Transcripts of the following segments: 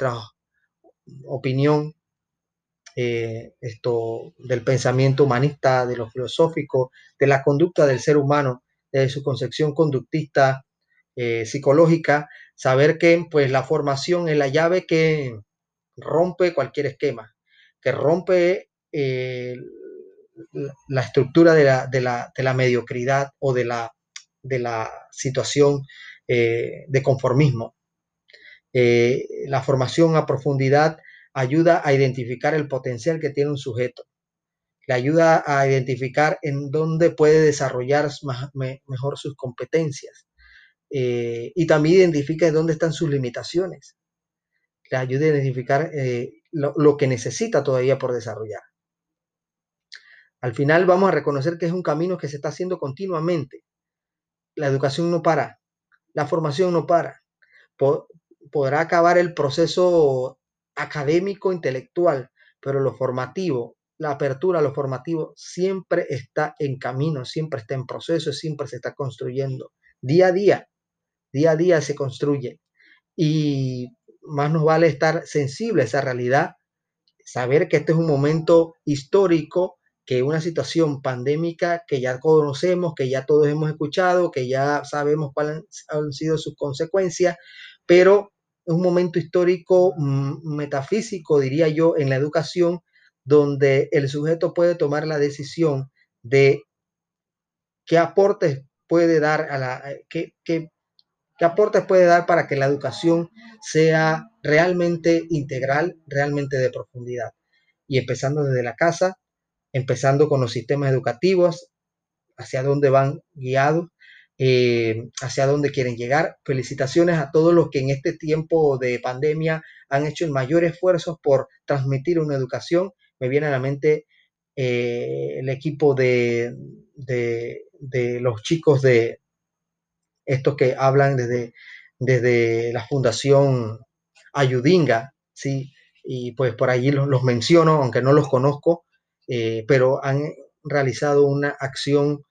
nuestra opinión, eh, esto del pensamiento humanista, de lo filosófico, de la conducta del ser humano, de su concepción conductista eh, psicológica, saber que pues la formación es la llave que rompe cualquier esquema, que rompe eh, la estructura de la, de, la, de la, mediocridad o de la, de la situación de conformismo. La formación a profundidad ayuda a identificar el potencial que tiene un sujeto, le ayuda a identificar en dónde puede desarrollar mejor sus competencias eh, y también identifica en dónde están sus limitaciones, le ayuda a identificar eh, lo, que necesita todavía por desarrollar. Al final vamos a reconocer que es un camino que se está haciendo continuamente. La educación no para, la formación no para. Podrá acabar el proceso académico, intelectual, pero lo formativo, la apertura a lo formativo siempre está en camino, siempre está en proceso, siempre se está construyendo. Día a día, día a día se construye. Y más nos vale estar sensible a esa realidad, saber que este es un momento histórico, que una situación pandémica que ya conocemos, que ya todos hemos escuchado, que ya sabemos cuáles han sido sus consecuencias, pero un momento histórico mm, metafísico, diría yo, en la educación, donde el sujeto puede tomar la decisión de qué aportes puede dar a la eh, qué, qué, qué aportes puede dar para que la educación sea realmente integral, realmente de profundidad. Y empezando desde la casa, empezando con los sistemas educativos, hacia dónde van guiados, eh, hacia dónde quieren llegar. Felicitaciones a todos los que en este tiempo de pandemia han hecho el mayor esfuerzo por transmitir una educación. Me viene a la mente eh, el equipo de, los chicos de estos que hablan desde, desde la Fundación Ayudinga, ¿sí? y pues por allí los, menciono, aunque no los conozco, eh, pero han realizado una acción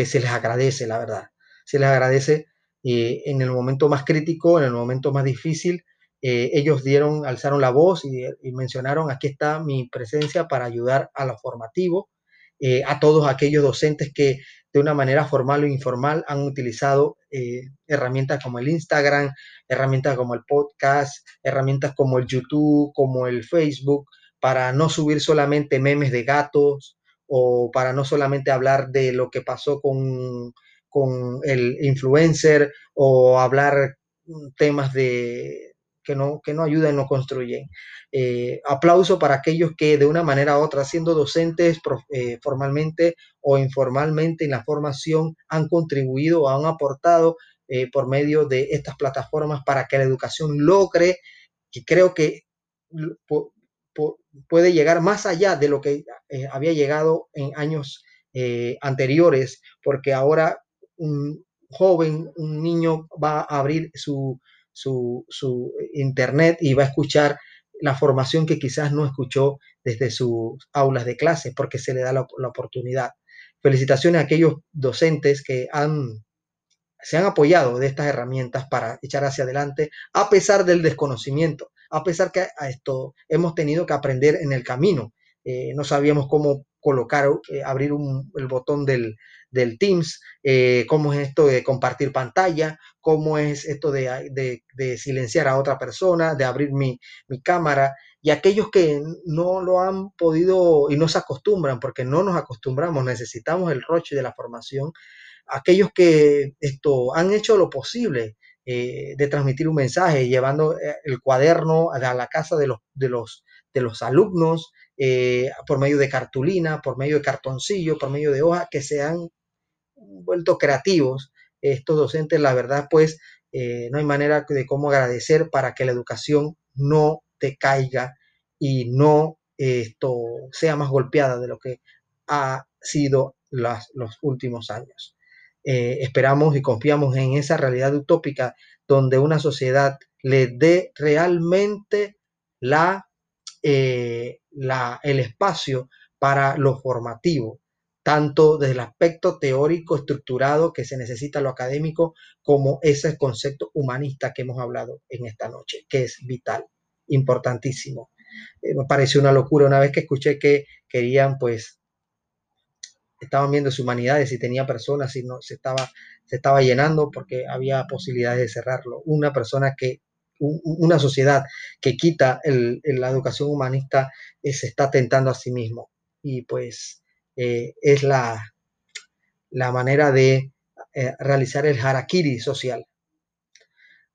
que se les agradece, la verdad. Se les agradece eh, en el momento más crítico, en el momento más difícil. Eh, ellos dieron, alzaron la voz y, mencionaron, aquí está mi presencia para ayudar a lo formativo, eh, a todos aquellos docentes que de una manera formal o informal han utilizado herramientas como el Instagram, herramientas como el podcast, herramientas como el YouTube, como el Facebook, para no subir solamente memes de gatos, o para no solamente hablar de lo que pasó con, el influencer o hablar temas de, que, no, que no ayudan, no construyen. Eh, aplauso para aquellos que de una manera u otra, siendo docentes eh, formalmente o informalmente en la formación, han contribuido o han aportado eh, por medio de estas plataformas para que la educación logre, y creo que puede llegar más allá de lo que eh, había llegado en años eh, anteriores, porque ahora un joven, un niño va a abrir su, su, internet y va a escuchar la formación que quizás no escuchó desde sus aulas de clase, porque se le da la, la oportunidad. Felicitaciones a aquellos docentes que han se han apoyado de estas herramientas para echar hacia adelante a pesar del desconocimiento, a pesar que a esto hemos tenido que aprender en el camino. Eh, no sabíamos cómo colocar, eh, abrir el botón del, Teams, eh, cómo es esto de compartir pantalla, cómo es esto de, silenciar a otra persona, de abrir mi, mi, cámara. Y aquellos que no lo han podido y no se acostumbran, porque no nos acostumbramos, necesitamos el roche de la formación, aquellos que esto han hecho lo posible eh, de transmitir un mensaje, llevando eh, el cuaderno a la casa de los, de los, de los alumnos eh, por medio de cartulina, por medio de cartoncillo, por medio de hoja, que se han vuelto creativos. Estos docentes, la verdad, pues no hay manera de cómo agradecer para que la educación no te caiga y no esto sea más golpeada de lo que ha sido las, los últimos años. Eh, esperamos y confiamos en esa realidad utópica donde una sociedad le dé realmente la, eh, la, el espacio para lo formativo, tanto desde el aspecto teórico estructurado que se necesita lo académico, como ese concepto humanista que hemos hablado en esta noche, que es vital, importantísimo. Eh, me pareció una locura una vez que escuché que querían, pues, estaban viendo su humanidades y tenía personas y no se estaba, se estaba llenando porque había posibilidades de cerrarlo. Una persona que una sociedad que quita la educación humanista eh, se está tentando a sí mismo. Y pues eh, es la, la manera de eh, realizar el harakiri social.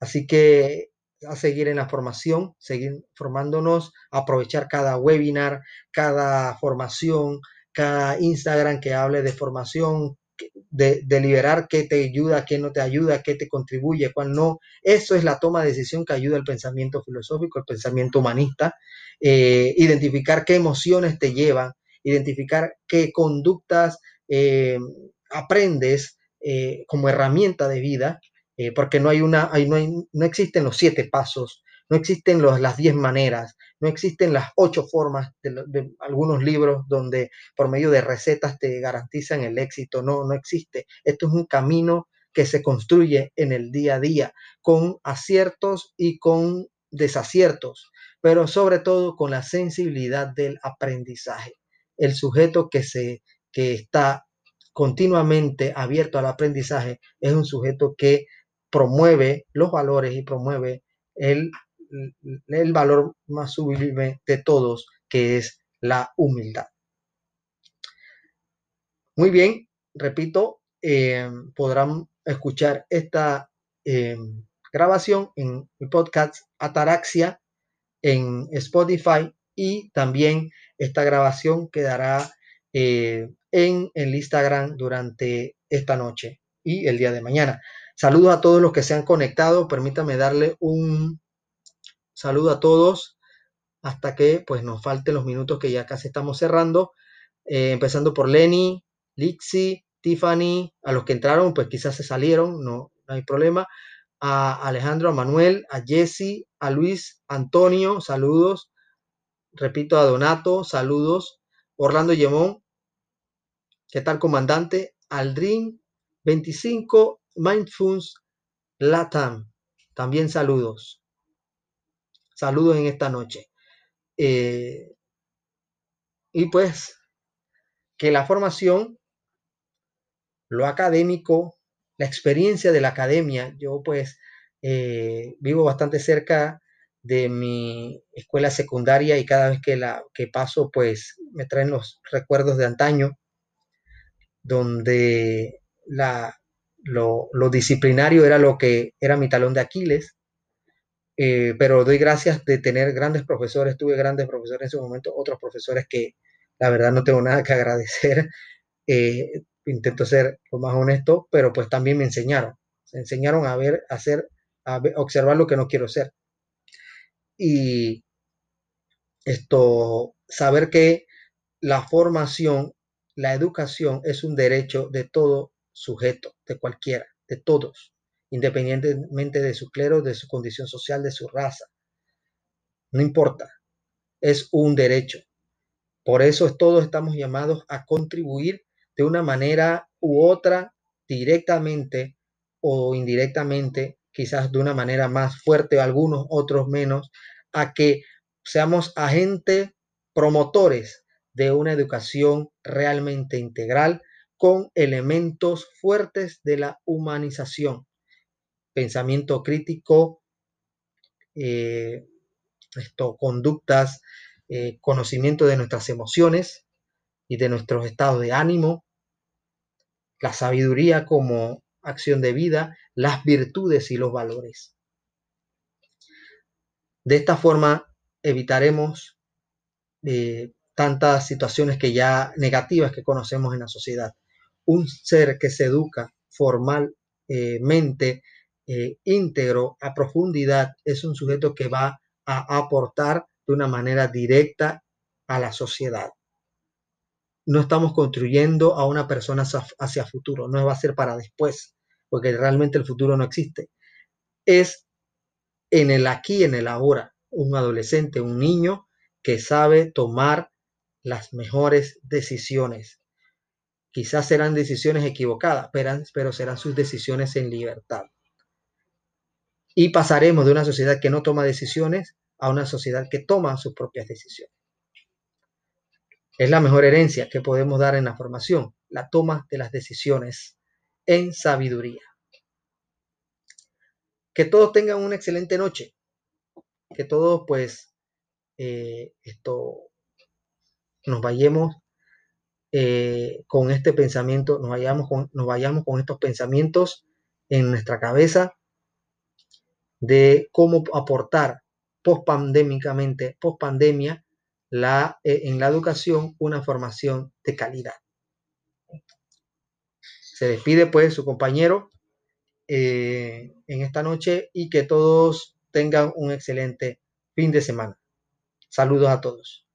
Así que a seguir en la formación, seguir formándonos, aprovechar cada webinar, cada formación, cada Instagram que hable de formación, de, deliberar qué te ayuda, qué no te ayuda, qué te contribuye, cuál no. Eso es la toma de decisión que ayuda al pensamiento filosófico, el pensamiento humanista. Eh, identificar qué emociones te llevan, identificar qué conductas eh, aprendes eh, como herramienta de vida, porque no hay una, no, hay, no existen los siete pasos, no existen las diez maneras, no existen las ocho formas de, algunos libros donde por medio de recetas te garantizan el éxito. No, no existe. Esto es un camino que se construye en el día a día con aciertos y con desaciertos, pero sobre todo con la sensibilidad del aprendizaje. El sujeto que, se, que está continuamente abierto al aprendizaje es un sujeto que promueve los valores y promueve el el valor más sublime de todos, que es la humildad. Muy bien, repito, eh, podrán escuchar esta eh, grabación en el podcast Ataraxia en Spotify y también esta grabación quedará eh, en el Instagram durante esta noche y el día de mañana. Saludos a todos los que se han conectado. Permítame darle un Saludo a todos hasta que pues nos falten los minutos que ya casi estamos cerrando. Eh, empezando por Lenny, Lixi, Tiffany, a los que entraron pues quizás se salieron, no, no hay problema. A Alejandro, a Manuel, a Jesse, a Luis, Antonio, saludos. Repito, a Donato, saludos. Orlando Yemón, ¿qué tal comandante? Aldrin 25, Mindfulness Latam, también saludos. Saludos en esta noche. Eh, y pues que la formación, lo académico, la experiencia de la academia, yo pues eh, vivo bastante cerca de mi escuela secundaria y cada vez que la que paso pues me traen los recuerdos de antaño donde la, lo, lo disciplinario era lo que era mi talón de Aquiles eh, pero doy gracias de tener grandes profesores, tuve grandes profesores en su momento, otros profesores que la verdad no tengo nada que agradecer, eh, intento ser lo más honesto, pero pues también me enseñaron, me enseñaron a ver, a hacer, a observar lo que no quiero ser. Y esto, saber que la formación, la educación es un derecho de todo sujeto, de cualquiera, de todos independientemente de su clero, de su condición social, de su raza. No importa, es un derecho. Por eso todos estamos llamados a contribuir de una manera u otra, directamente o indirectamente, quizás de una manera más fuerte, algunos otros menos, a que seamos agentes promotores de una educación realmente integral con elementos fuertes de la humanización pensamiento crítico, eh, conductas, eh, conocimiento de nuestras emociones y de nuestros estados de ánimo, la sabiduría como acción de vida, las virtudes y los valores. De esta forma evitaremos eh, tantas situaciones que ya negativas que conocemos en la sociedad. Un ser que se educa formalmente eh, íntegro a profundidad es un sujeto que va a aportar de una manera directa a la sociedad. No estamos construyendo a una persona hacia futuro, no va a ser para después, porque realmente el futuro no existe. Es en el aquí, en el ahora, un adolescente, un niño que sabe tomar las mejores decisiones. Quizás serán decisiones equivocadas, pero serán sus decisiones en libertad. Y pasaremos de una sociedad que no toma decisiones a una sociedad que toma sus propias decisiones. Es la mejor herencia que podemos dar en la formación, la toma de las decisiones en sabiduría. Que todos tengan una excelente noche. Que todos, pues, eh, esto, nos vayamos eh, con este pensamiento, nos vayamos con, nos vayamos con estos pensamientos en nuestra cabeza de cómo aportar post-pandémicamente, post-pandemia, la, eh, en la educación una formación de calidad. Se despide pues su compañero eh, en esta noche y que todos tengan un excelente fin de semana. Saludos a todos.